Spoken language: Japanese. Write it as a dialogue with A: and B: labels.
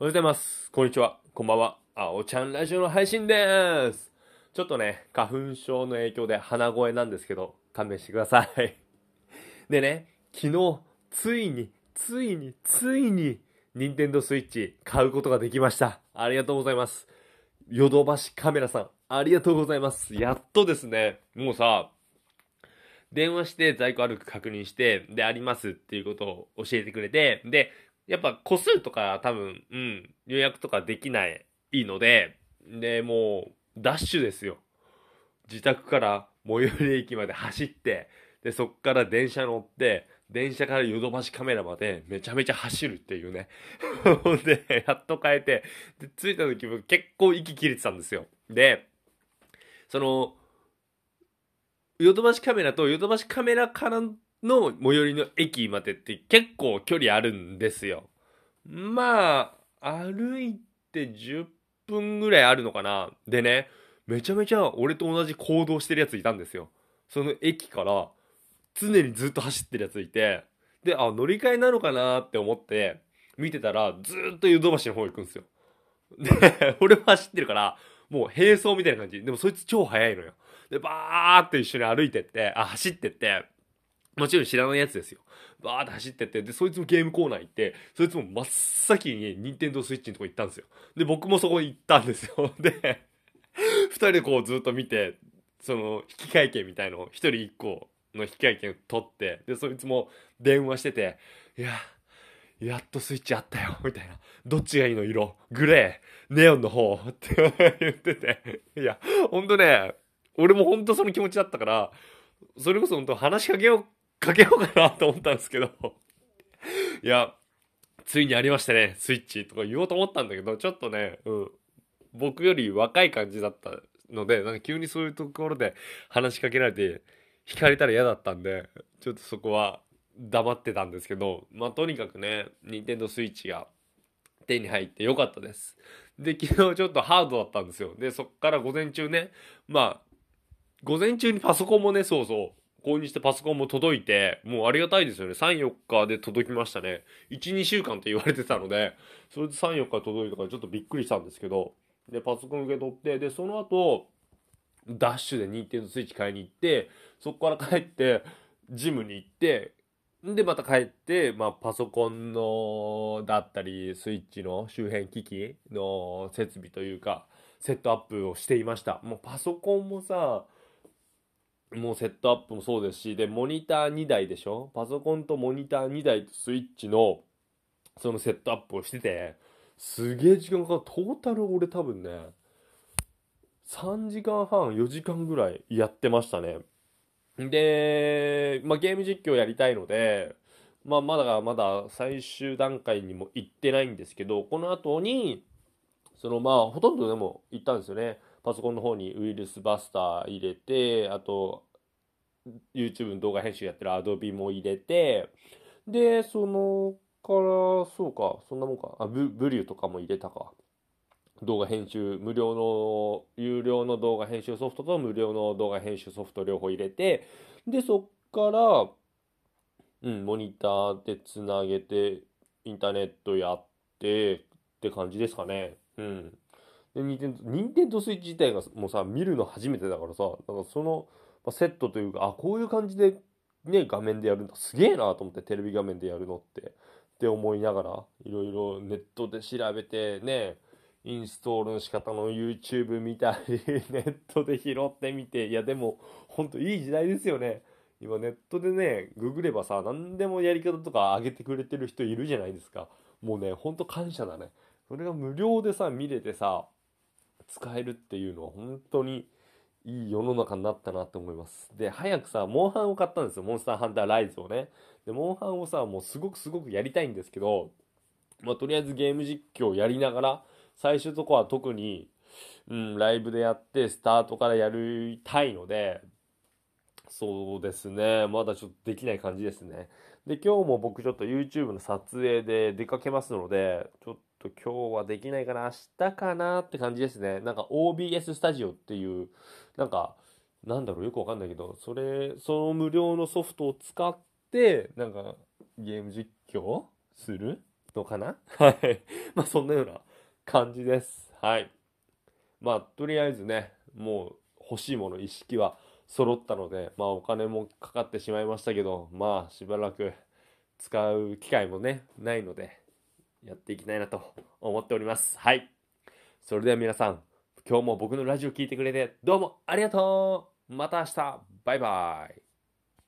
A: おはようございます。こんにちは。こんばんは。あおちゃんラジオの配信でーす。ちょっとね、花粉症の影響で鼻声なんですけど、勘弁してください。でね、昨日、ついに、ついに、ついに、任天堂スイッチ買うことができました。ありがとうございます。ヨドバシカメラさん、ありがとうございます。やっとですね、もうさ、電話して在庫あるか確認して、で、ありますっていうことを教えてくれて、で、やっぱ個数とか多分、うん、予約とかできない、いいので、で、もう、ダッシュですよ。自宅から最寄り駅まで走って、で、そっから電車乗って、電車からヨドバシカメラまでめちゃめちゃ走るっていうね。で、やっと変えて、で、着いた時も結構息切れてたんですよ。で、その、ヨドバシカメラとヨドバシカメラからの最寄りの駅までって結構距離あるんですよ。まあ、歩いて10分ぐらいあるのかな。でね、めちゃめちゃ俺と同じ行動してるやついたんですよ。その駅から常にずっと走ってるやついて、で、あ、乗り換えなのかなって思って見てたらずっとヨドバシの方行くんですよ。で、俺は走ってるから、もう並走みたいな感じ。でもそいつ超速いのよ。で、バーって一緒に歩いてって、あ、走ってって、もちろん知らないやつですよ。バーって走ってって、で、そいつもゲームコーナー行って、そいつも真っ先に任天堂スイッチのとこ行ったんですよ。で、僕もそこ行ったんですよ。で、二人でこうずっと見て、その、引換券みたいのを一人一個の引換券を取って、で、そいつも電話してて、いや、やっとスイッチあったよ、みたいな。どっちがいいの色？グレーネオンの方って言ってて。いや、ほんとね、俺もほんとその気持ちだったから、それこそ本当話しかけよう、かけようかなと思ったんですけど、いや、ついにありましたね、スイッチとか言おうと思ったんだけど、ちょっとね、うん、僕より若い感じだったので、なんか急にそういうところで話しかけられて、惹かれたら嫌だったんで、ちょっとそこは黙ってたんですけど、まあとにかくね、任天堂スイッチが手に入ってよかったです。で、昨日ちょっとハードだったんですよ。で、そっから午前中ね、まあ、午前中にパソコンもね、そうそう、購入してパソコンも届いて、もうありがたいですよね。3、4日で届きましたね。1、2週間って言われてたので、それで3、4日届いたからちょっとびっくりしたんですけど、で、パソコン受け取って、で、その後、ダッシュで任天堂スイッチ買いに行って、そこから帰って、ジムに行って、で、また帰って、まあ、パソコンの、だったり、スイッチの周辺機器の設備というか、セットアップをしていました。もうパソコンもさ、もうセットアップもそうですし、で、モニター2台でしょ？パソコンとモニター2台とスイッチの、そのセットアップをしてて、すげえ時間かかる。トータル俺多分ね、3時間半、4時間ぐらいやってましたね。で、まあ、ゲーム実況やりたいので、まあ、まだまだ最終段階にも行ってないんですけど、この後に、そのまあ、ほとんどでも行ったんですよね。パソコンの方にウイルスバスター入れて、あと、YouTube の動画編集やってる Adobe も入れて、で、そのから、そうか、そんなもんか。あ、ブブリューとかも入れたか。動画編集、無料の、有料の動画編集ソフトと無料の動画編集ソフト両方入れて、で、そっから、うん、モニターでつなげて、インターネットやって、って感じですかね。うん。で、ニンテンド、スイッチ自体がもうさ、見るの初めてだからさ、なんかその、まセットというか、あ、こういう感じで、ね、画面でやるんだ。すげえなと思って、テレビ画面でやるのって。って思いながら、いろいろネットで調べて、ね、インストールの仕方の YouTube 見たり、ネットで拾ってみて、いやでも、ほんといい時代ですよね。今ネットでね、ググればさ、何でもやり方とか上げてくれてる人いるじゃないですか。もうね、ほんと感謝だね。それが無料でさ、見れてさ、使えるっていうのは本当にいい世の中になったなって思います。で、早くさ、モンハンを買ったんですよ。モンスターハンターライズをね。で、モンハンをさ、もうすごくすごくやりたいんですけど、まあ、とりあえずゲーム実況やりながら、最初とこは特に、うん、ライブでやって、スタートからやりたいので、そうですね。まだちょっとできない感じですね。で、今日も僕ちょっと YouTube の撮影で出かけますので、ちょっと今日はできないかな、明日かなって感じですね。なんか OBS スタジオっていう、なんか、なんだろう、よくわかんないけど、それ、その無料のソフトを使って、なんか、ゲーム実況するのかな？はい。まあそんなような感じです。はい。まあとりあえずね、もう欲しいもの意識は揃ったので、まあお金もかかってしまいましたけど、まあしばらく使う機会もね、ないので、やっていきたいなと思っております。はい。それでは皆さん、今日も僕のラジオ聴いてくれてどうもありがとうまた明日バイバイ